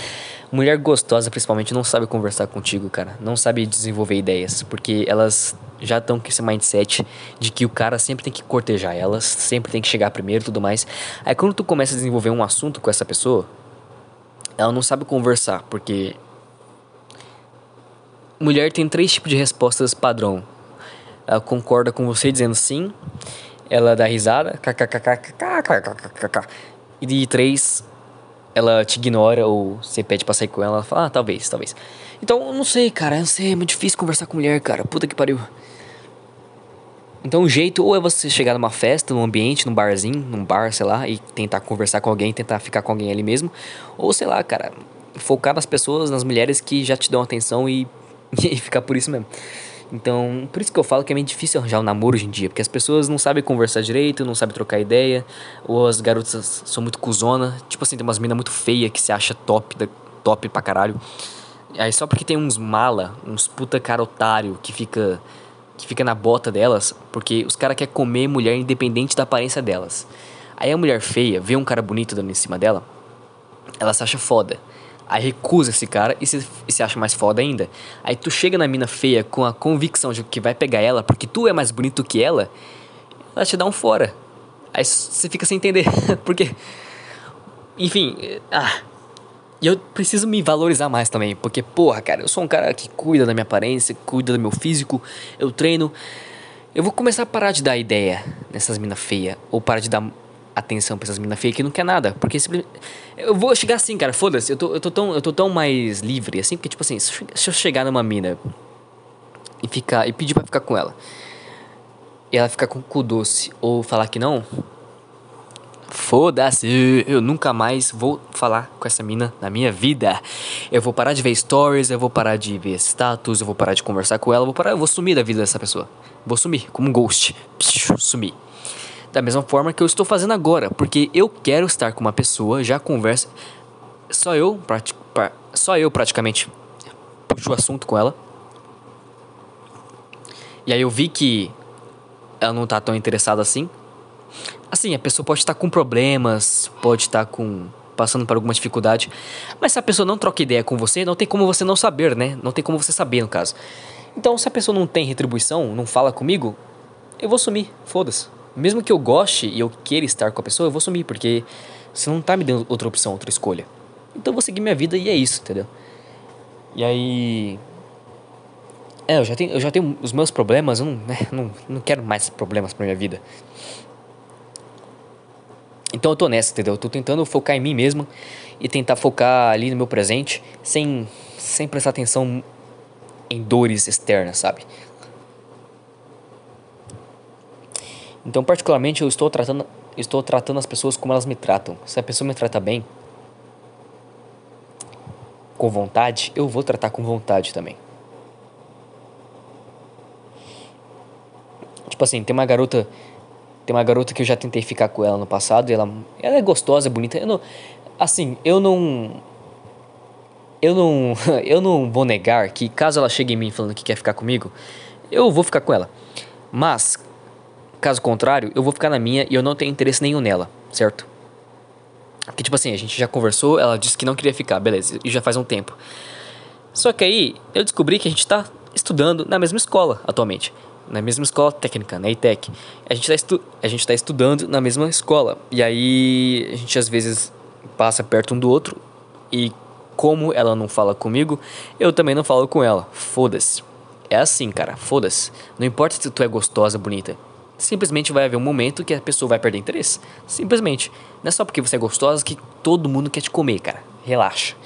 Mulher gostosa, principalmente, não sabe conversar contigo, cara. Não sabe desenvolver ideias. Porque elas já estão com esse mindset de que o cara sempre tem que cortejar elas, sempre tem que chegar primeiro e tudo mais. Aí quando tu começa a desenvolver um assunto com essa pessoa, ela não sabe conversar, porque mulher tem três tipos de respostas padrão. Ela concorda com você dizendo sim, ela dá risada. E de três, ela te ignora ou você pede pra sair com ela, ela fala, ah, talvez, talvez. Então, não sei, cara, não sei, é muito difícil conversar com mulher, cara, puta que pariu. Então, o jeito ou é você chegar numa festa, num ambiente, num barzinho, num bar, sei lá, e tentar conversar com alguém, tentar ficar com alguém ali mesmo, ou sei lá, cara, focar nas pessoas, nas mulheres que já te dão atenção e e ficar por isso mesmo. Então, por isso que eu falo que é meio difícil arranjar um namoro hoje em dia, porque as pessoas não sabem conversar direito, não sabem trocar ideia, ou as garotas são muito cuzona. Tipo assim, tem umas minas muito feias que se acha top, top pra caralho. Aí só porque tem uns mala, uns puta cara otário que fica que fica na bota delas, porque os caras querem comer mulher independente da aparência delas. Aí a mulher feia vê um cara bonito dando em cima dela, ela se acha foda. Aí recusa esse cara e se, e se acha mais foda ainda. Aí tu chega na mina feia com a convicção de que vai pegar ela porque tu é mais bonito que ela, ela te dá um fora. Aí você fica sem entender. porque. Enfim. Ah. E eu preciso me valorizar mais também. Porque, porra, cara, eu sou um cara que cuida da minha aparência, cuida do meu físico, eu treino. Eu vou começar a parar de dar ideia nessas minas feias. Ou parar de dar atenção pra essas minas feias que não quer nada. Porque eu vou chegar assim, cara, foda-se. Eu tô, eu, tô tão, eu tô tão mais livre assim, porque, tipo assim, se eu chegar numa mina e ficar e pedir pra ficar com ela, e ela ficar com o cu doce, ou falar que não, foda-se, eu nunca mais vou falar com essa mina na minha vida. Eu vou parar de ver stories, eu vou parar de ver status, eu vou parar de conversar com ela, eu vou parar, eu vou sumir da vida dessa pessoa. Vou sumir, como um ghost. Psiu, sumir. Da mesma forma que eu estou fazendo agora, porque eu quero estar com uma pessoa, já conversa. Só eu, só eu praticamente puxo o assunto com ela. E aí eu vi que ela não tá tão interessada assim. Assim, a pessoa pode estar com problemas, pode estar com passando por alguma dificuldade, mas se a pessoa não troca ideia com você, não tem como você não saber, né? Não tem como você saber no caso. Então, se a pessoa não tem retribuição, não fala comigo, eu vou sumir, foda-se mesmo que eu goste e eu queira estar com a pessoa, eu vou sumir, porque você não tá me dando outra opção, outra escolha. Então eu vou seguir minha vida e é isso, entendeu? E aí. É, eu já tenho, eu já tenho os meus problemas, eu não, né, não, não quero mais problemas pra minha vida. Então eu tô nessa, entendeu? Eu tô tentando focar em mim mesmo e tentar focar ali no meu presente sem, sem prestar atenção em dores externas, sabe? Então, particularmente, eu estou tratando, estou tratando as pessoas como elas me tratam. Se a pessoa me trata bem, com vontade, eu vou tratar com vontade também. Tipo assim, tem uma garota, tem uma garota que eu já tentei ficar com ela no passado, ela, ela é gostosa, é bonita. Eu não, Assim, eu não. Eu não. Eu não vou negar que caso ela chegue em mim falando que quer ficar comigo, eu vou ficar com ela. Mas, caso contrário, eu vou ficar na minha e eu não tenho interesse nenhum nela, certo? Porque, tipo assim, a gente já conversou, ela disse que não queria ficar, beleza, e já faz um tempo. Só que aí eu descobri que a gente tá estudando na mesma escola atualmente. Na mesma escola técnica, na ITEC. A gente, tá estu a gente tá estudando na mesma escola. E aí a gente às vezes passa perto um do outro. E como ela não fala comigo, eu também não falo com ela. Foda-se. É assim, cara. Foda-se. Não importa se tu é gostosa, bonita. Simplesmente vai haver um momento que a pessoa vai perder interesse. Simplesmente. Não é só porque você é gostosa que todo mundo quer te comer, cara. Relaxa.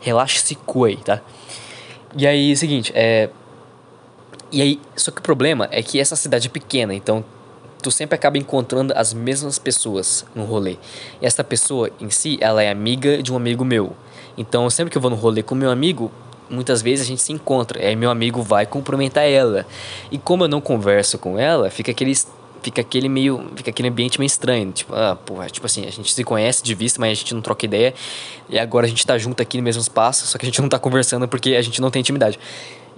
Relaxa e se coe, tá? E aí, é seguinte, é. E aí, só que o problema é que essa cidade é pequena, então tu sempre acaba encontrando as mesmas pessoas no rolê. E essa pessoa em si, ela é amiga de um amigo meu. Então, sempre que eu vou no rolê com meu amigo, muitas vezes a gente se encontra. E aí meu amigo vai cumprimentar ela. E como eu não converso com ela, fica aquele fica aquele meio, fica aquele ambiente meio estranho, tipo, ah, porra, tipo assim, a gente se conhece de vista, mas a gente não troca ideia. E agora a gente tá junto aqui no mesmo espaço, só que a gente não tá conversando porque a gente não tem intimidade.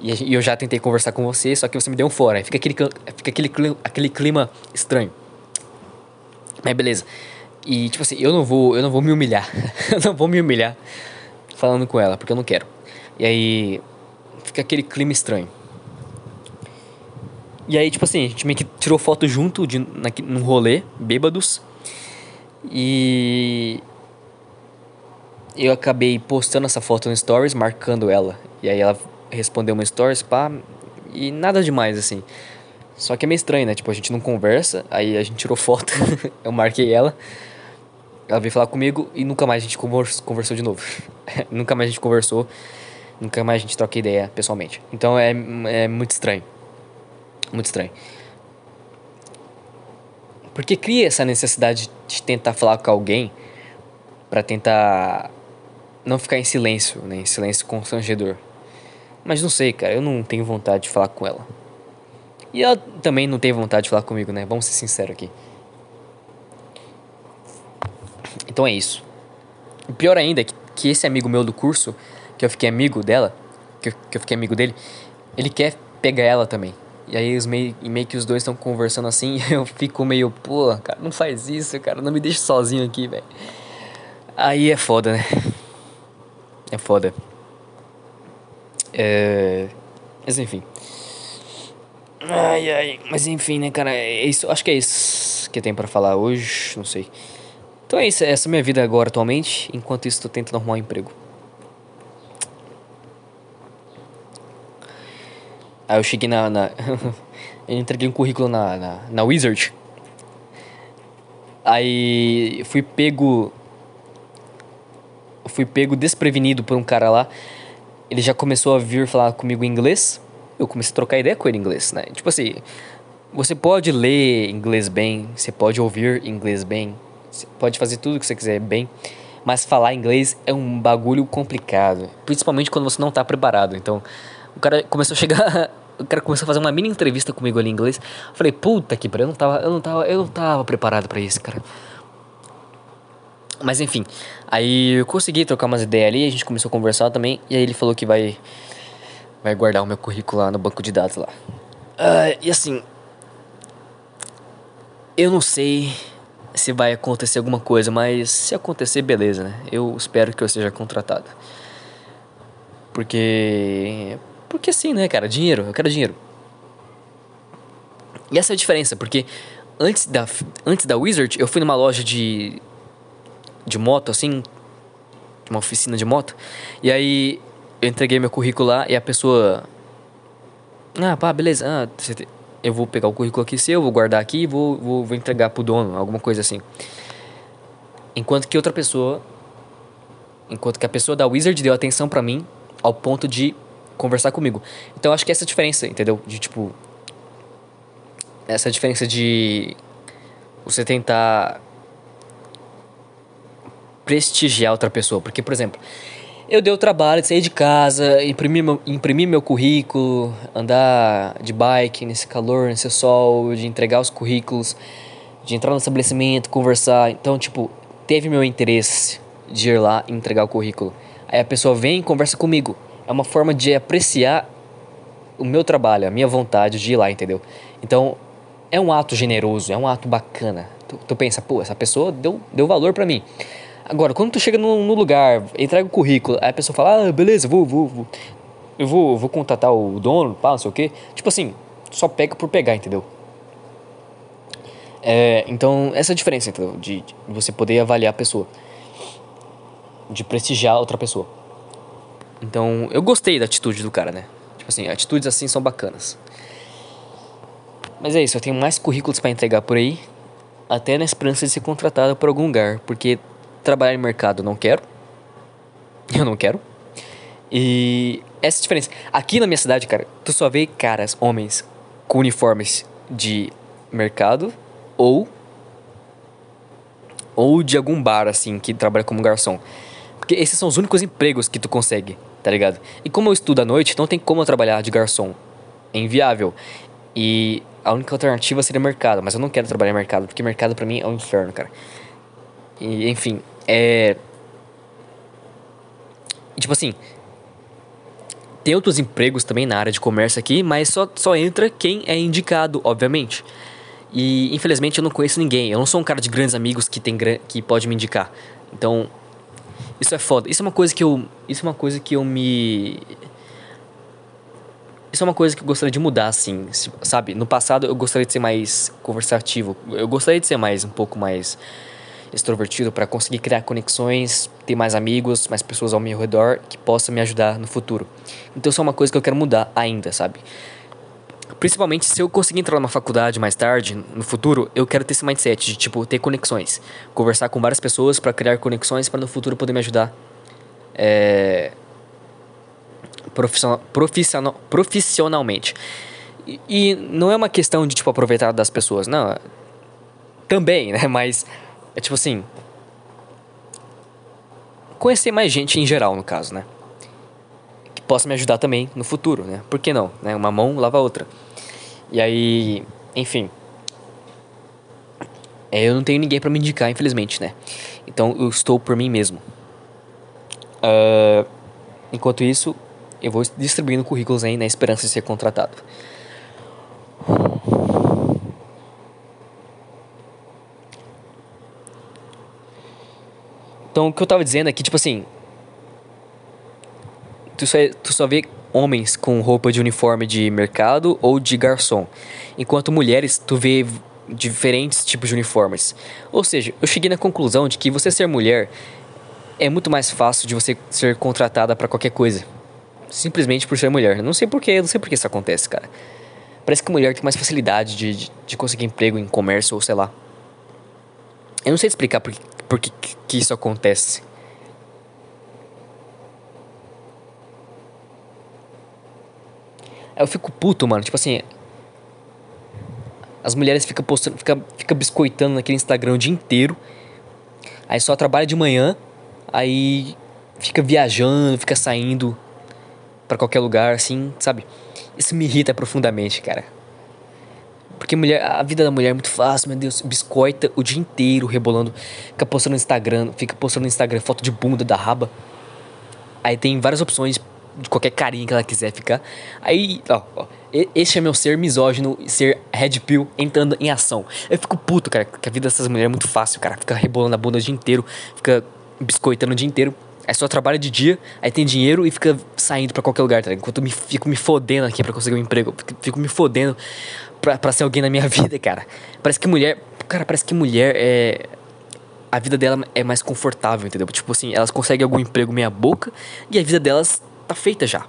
E eu já tentei conversar com você, só que você me deu um fora. Fica aquele, fica aquele, clima, aquele clima estranho. Mas beleza. E tipo assim, eu não vou, eu não vou me humilhar. eu não vou me humilhar falando com ela, porque eu não quero. E aí fica aquele clima estranho. E aí, tipo assim, a gente meio que tirou foto junto de, na, num rolê, bêbados. E eu acabei postando essa foto no Stories, marcando ela. E aí ela respondeu uma Stories, pá, e nada demais, assim. Só que é meio estranho, né? Tipo, a gente não conversa, aí a gente tirou foto, eu marquei ela. Ela veio falar comigo e nunca mais a gente conversou de novo. nunca mais a gente conversou, nunca mais a gente troca ideia pessoalmente. Então é, é muito estranho. Muito estranho. Porque cria essa necessidade de tentar falar com alguém para tentar não ficar em silêncio, né? Em silêncio constrangedor. Mas não sei, cara, eu não tenho vontade de falar com ela. E ela também não tem vontade de falar comigo, né? Vamos ser sinceros aqui. Então é isso. O pior ainda é que, que esse amigo meu do curso, que eu fiquei amigo dela, que que eu fiquei amigo dele, ele quer pegar ela também. E aí os meio, meio que os dois estão conversando assim, eu fico meio, pô, cara, não faz isso, cara, não me deixe sozinho aqui, velho. Aí é foda, né? É foda. É... Mas enfim. Ai, ai. Mas enfim, né, cara? É isso, acho que é isso que tem para falar hoje. Não sei. Então é isso. Essa é a minha vida agora, atualmente. Enquanto isso, tô tentando arrumar um emprego. Aí eu cheguei na. na eu entreguei um currículo na, na, na Wizard. Aí fui pego. Fui pego desprevenido por um cara lá ele já começou a vir falar comigo em inglês. Eu comecei a trocar ideia com ele em inglês, né? Tipo assim, você pode ler inglês bem, você pode ouvir inglês bem, você pode fazer tudo o que você quiser bem, mas falar inglês é um bagulho complicado, principalmente quando você não tá preparado. Então, o cara começou a chegar, o cara começou a fazer uma mini entrevista comigo ali em inglês. Eu falei: "Puta que pariu, eu não tava, eu não tava, eu não tava preparado para isso, cara". Mas enfim, aí eu consegui trocar umas ideias ali, a gente começou a conversar também, e aí ele falou que vai vai guardar o meu currículo lá no banco de dados lá. Uh, e assim, eu não sei se vai acontecer alguma coisa, mas se acontecer, beleza, né? Eu espero que eu seja contratado. Porque. Porque assim, né, cara? Dinheiro, eu quero dinheiro. E essa é a diferença, porque antes da, antes da Wizard, eu fui numa loja de de moto, assim, uma oficina de moto. E aí eu entreguei meu currículo lá e a pessoa. Ah, pá, beleza. Ah, eu vou pegar o currículo aqui seu, vou guardar aqui e vou, vou, vou entregar pro dono, alguma coisa assim. Enquanto que outra pessoa. Enquanto que a pessoa da Wizard deu atenção para mim ao ponto de conversar comigo. Então acho que essa diferença, entendeu? De tipo. Essa diferença de você tentar prestigiar outra pessoa. Porque, por exemplo, eu dei o trabalho de sair de casa, imprimir meu, imprimir meu currículo, andar de bike nesse calor, nesse sol, de entregar os currículos, de entrar no estabelecimento, conversar. Então, tipo, teve meu interesse de ir lá e entregar o currículo. Aí a pessoa vem e conversa comigo. É uma forma de apreciar o meu trabalho, a minha vontade de ir lá, entendeu? Então, é um ato generoso, é um ato bacana. Tu, tu pensa, pô, essa pessoa deu, deu valor para mim. Agora, quando tu chega no, no, lugar, entrega o currículo, aí a pessoa fala, ah, beleza, vou, vou, vou. Eu vou, vou contatar o dono, pá, não sei o quê. Tipo assim, só pega por pegar, entendeu? É, então, essa é a diferença, entendeu? De, de você poder avaliar a pessoa. De prestigiar outra pessoa. Então, eu gostei da atitude do cara, né? Tipo assim, atitudes assim são bacanas. Mas é isso, eu tenho mais currículos para entregar por aí, até na esperança de ser contratado por algum lugar, porque trabalhar em mercado não quero. Eu não quero. E essa é diferença. Aqui na minha cidade, cara, tu só vê caras, homens, com uniformes de mercado ou ou de algum bar assim que trabalha como garçom. Porque esses são os únicos empregos que tu consegue, tá ligado? E como eu estudo à noite, não tem como eu trabalhar de garçom. É inviável. E a única alternativa seria mercado, mas eu não quero trabalhar em mercado, porque mercado para mim é um inferno, cara. E, enfim, é. tipo assim. Tem outros empregos também na área de comércio aqui, mas só, só entra quem é indicado, obviamente. E infelizmente eu não conheço ninguém. Eu não sou um cara de grandes amigos que tem que pode me indicar. Então, isso é foda. Isso é uma coisa que eu, isso é uma coisa que eu me isso é uma coisa que eu gostaria de mudar, assim, sabe? No passado eu gostaria de ser mais conversativo, eu gostaria de ser mais, um pouco mais extrovertido para conseguir criar conexões, ter mais amigos, mais pessoas ao meu redor que possam me ajudar no futuro. Então isso é uma coisa que eu quero mudar ainda, sabe? Principalmente se eu conseguir entrar numa faculdade mais tarde, no futuro, eu quero ter esse mindset de, tipo, ter conexões. Conversar com várias pessoas para criar conexões para no futuro poder me ajudar. É profissional, profissional, profissionalmente. E, e, não é uma questão de, tipo, aproveitar das pessoas, não. Também, né? Mas é tipo assim. Conhecer mais gente em geral, no caso, né? Possa me ajudar também no futuro, né? Por que não? Né? Uma mão lava a outra. E aí, enfim. É, eu não tenho ninguém para me indicar, infelizmente, né? Então eu estou por mim mesmo. Uh, enquanto isso, eu vou distribuindo currículos aí na esperança de ser contratado. Então, o que eu tava dizendo é que, tipo assim. Tu só, tu só vê homens com roupa de uniforme de mercado ou de garçom. Enquanto mulheres, tu vê diferentes tipos de uniformes. Ou seja, eu cheguei na conclusão de que você ser mulher é muito mais fácil de você ser contratada para qualquer coisa simplesmente por ser mulher. Não sei porquê, não sei por que isso acontece, cara. Parece que mulher tem mais facilidade de, de, de conseguir emprego em comércio ou sei lá. Eu não sei explicar por, por que, que isso acontece. Eu fico puto, mano. Tipo assim. As mulheres ficam postando, fica, fica biscoitando naquele Instagram o dia inteiro. Aí só trabalha de manhã. Aí fica viajando, fica saindo para qualquer lugar, assim, sabe? Isso me irrita profundamente, cara. Porque mulher, a vida da mulher é muito fácil, meu Deus. Biscoita o dia inteiro rebolando. Fica postando no Instagram, fica postando no Instagram foto de bunda da raba. Aí tem várias opções de qualquer carinha que ela quiser ficar. Aí, ó, ó. Este é meu ser misógino, ser red pill entrando em ação. Eu fico puto, cara, que a vida dessas mulheres é muito fácil, cara. Fica rebolando a bunda o dia inteiro, fica biscoitando o dia inteiro. Aí só trabalha de dia, aí tem dinheiro e fica saindo para qualquer lugar, tá ligado? Enquanto eu me, fico me fodendo aqui para conseguir um emprego, fico, fico me fodendo pra, pra ser alguém na minha vida, cara. Parece que mulher. Cara, parece que mulher é. A vida dela é mais confortável, entendeu? Tipo assim, elas conseguem algum emprego meia boca e a vida delas tá feita já.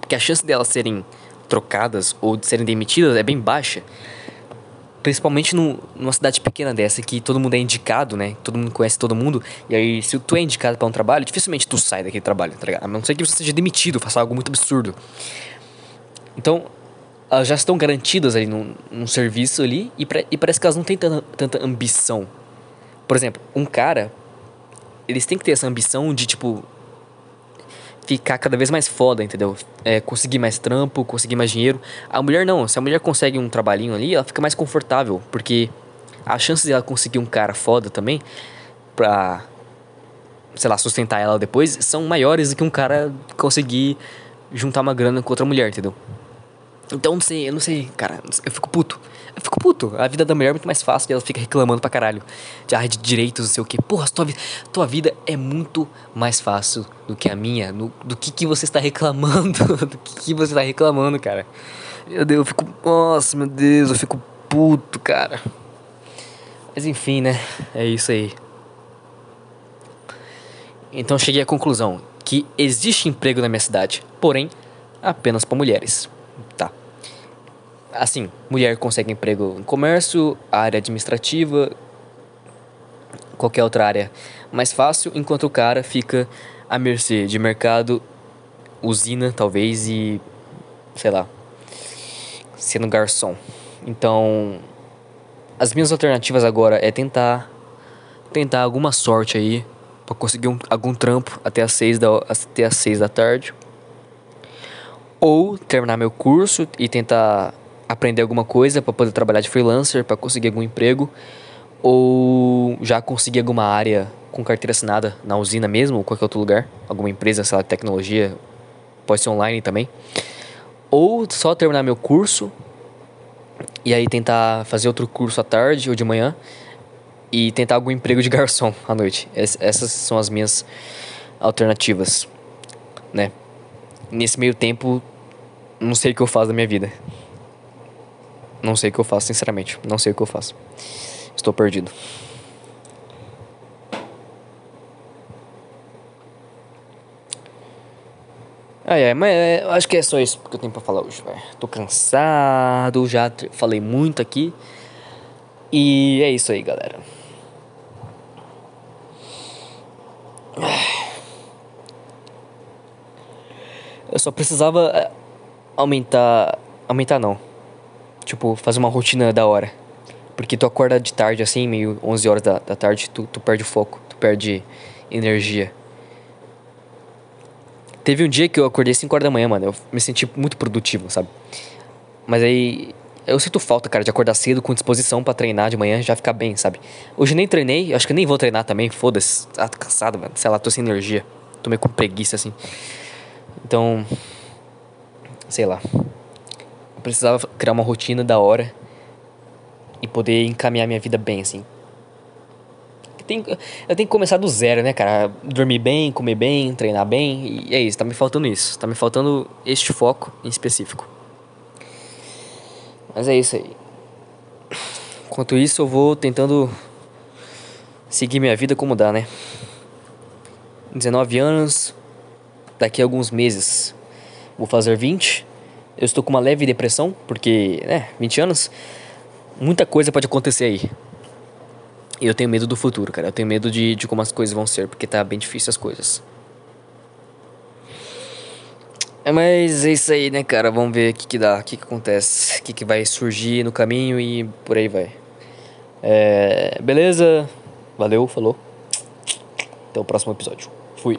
Porque a chance delas serem trocadas ou de serem demitidas é bem baixa. Principalmente no, numa cidade pequena dessa, que todo mundo é indicado, né? Todo mundo conhece todo mundo. E aí, se tu é indicado para um trabalho, dificilmente tu sai daquele trabalho, tá ligado? A não ser que você seja demitido, faça algo muito absurdo. Então, elas já estão garantidas ali num, num serviço ali e, pra, e parece que elas não têm tanta, tanta ambição. Por exemplo, um cara, eles têm que ter essa ambição de, tipo, ficar cada vez mais foda, entendeu? É, conseguir mais trampo, conseguir mais dinheiro. A mulher não, se a mulher consegue um trabalhinho ali, ela fica mais confortável, porque a chance de ela conseguir um cara foda também, pra, sei lá, sustentar ela depois, são maiores do que um cara conseguir juntar uma grana com outra mulher, entendeu? Então, não sei, eu não sei, cara, eu fico puto. Eu fico puto. A vida da mulher é muito mais fácil e ela fica reclamando pra caralho. De área de direitos, não sei o quê. Porra, tua, tua vida é muito mais fácil do que a minha. No, do que, que você está reclamando. do que, que você está reclamando, cara. Meu Deus, eu fico. Nossa, meu Deus, eu fico puto, cara. Mas enfim, né? É isso aí. Então cheguei à conclusão que existe emprego na minha cidade, porém apenas para mulheres. Assim, mulher consegue emprego no comércio, área administrativa, qualquer outra área mais fácil, enquanto o cara fica à mercê de mercado, usina talvez e sei lá, sendo garçom. Então, as minhas alternativas agora é tentar tentar alguma sorte aí para conseguir um, algum trampo até as seis da até as seis da tarde ou terminar meu curso e tentar aprender alguma coisa para poder trabalhar de freelancer para conseguir algum emprego ou já conseguir alguma área com carteira assinada na usina mesmo ou qualquer outro lugar alguma empresa sei lá de tecnologia pode ser online também ou só terminar meu curso e aí tentar fazer outro curso à tarde ou de manhã e tentar algum emprego de garçom à noite. essas são as minhas alternativas, né? Nesse meio tempo, não sei o que eu faço da minha vida. Não sei o que eu faço, sinceramente. Não sei o que eu faço. Estou perdido. Ai, ai, mas é, acho que é só isso que eu tenho pra falar hoje, velho. Tô cansado, já falei muito aqui. E é isso aí, galera. Eu só precisava é, aumentar. Aumentar não. Tipo, fazer uma rotina da hora. Porque tu acorda de tarde assim, meio 11 horas da, da tarde, tu, tu perde foco, tu perde energia. Teve um dia que eu acordei 5 horas da manhã, mano. Eu me senti muito produtivo, sabe? Mas aí. Eu sinto falta, cara, de acordar cedo com disposição para treinar de manhã já ficar bem, sabe? Hoje nem treinei, acho que nem vou treinar também, foda-se. Ah, tô cansado, mano. Sei lá, tô sem energia. Tô meio com preguiça, assim. Então. Sei lá. Eu precisava criar uma rotina da hora e poder encaminhar minha vida bem, assim tem, eu tenho que começar do zero, né, cara? Dormir bem, comer bem, treinar bem. E é isso, tá me faltando isso. Tá me faltando este foco em específico. Mas é isso aí. Enquanto isso, eu vou tentando seguir minha vida como dá, né? 19 anos, daqui a alguns meses vou fazer 20. Eu estou com uma leve depressão, porque, né, 20 anos, muita coisa pode acontecer aí. E eu tenho medo do futuro, cara. Eu tenho medo de, de como as coisas vão ser, porque tá bem difícil as coisas. É, mas é isso aí, né, cara? Vamos ver o que, que dá, o que, que acontece, o que, que vai surgir no caminho e por aí vai. É, beleza? Valeu, falou. Até o próximo episódio. Fui.